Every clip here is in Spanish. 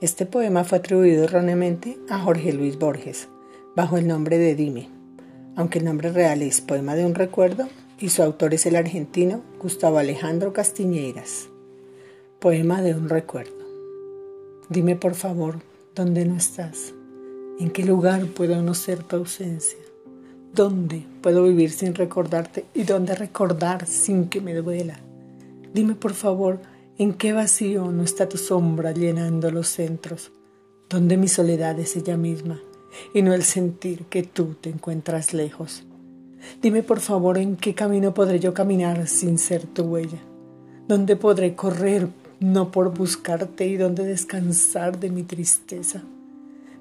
Este poema fue atribuido erróneamente a Jorge Luis Borges, bajo el nombre de Dime, aunque el nombre real es Poema de un Recuerdo y su autor es el argentino Gustavo Alejandro Castiñeiras. Poema de un Recuerdo. Dime por favor, ¿dónde no estás? ¿En qué lugar puedo conocer tu ausencia? ¿Dónde puedo vivir sin recordarte y dónde recordar sin que me duela? Dime por favor, ¿En qué vacío no está tu sombra llenando los centros? Donde mi soledad es ella misma y no el sentir que tú te encuentras lejos. Dime por favor en qué camino podré yo caminar sin ser tu huella. ¿Dónde podré correr no por buscarte y dónde descansar de mi tristeza?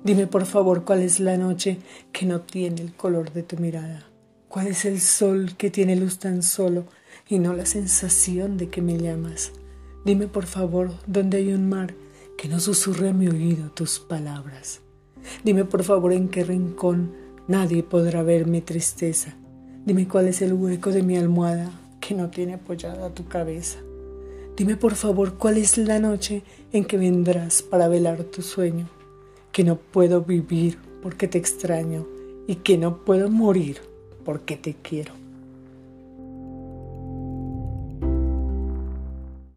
Dime por favor cuál es la noche que no tiene el color de tu mirada. ¿Cuál es el sol que tiene luz tan solo y no la sensación de que me llamas? Dime por favor dónde hay un mar que no susurre a mi oído tus palabras. Dime por favor en qué rincón nadie podrá ver mi tristeza. Dime cuál es el hueco de mi almohada que no tiene apoyada tu cabeza. Dime por favor cuál es la noche en que vendrás para velar tu sueño, que no puedo vivir porque te extraño y que no puedo morir porque te quiero.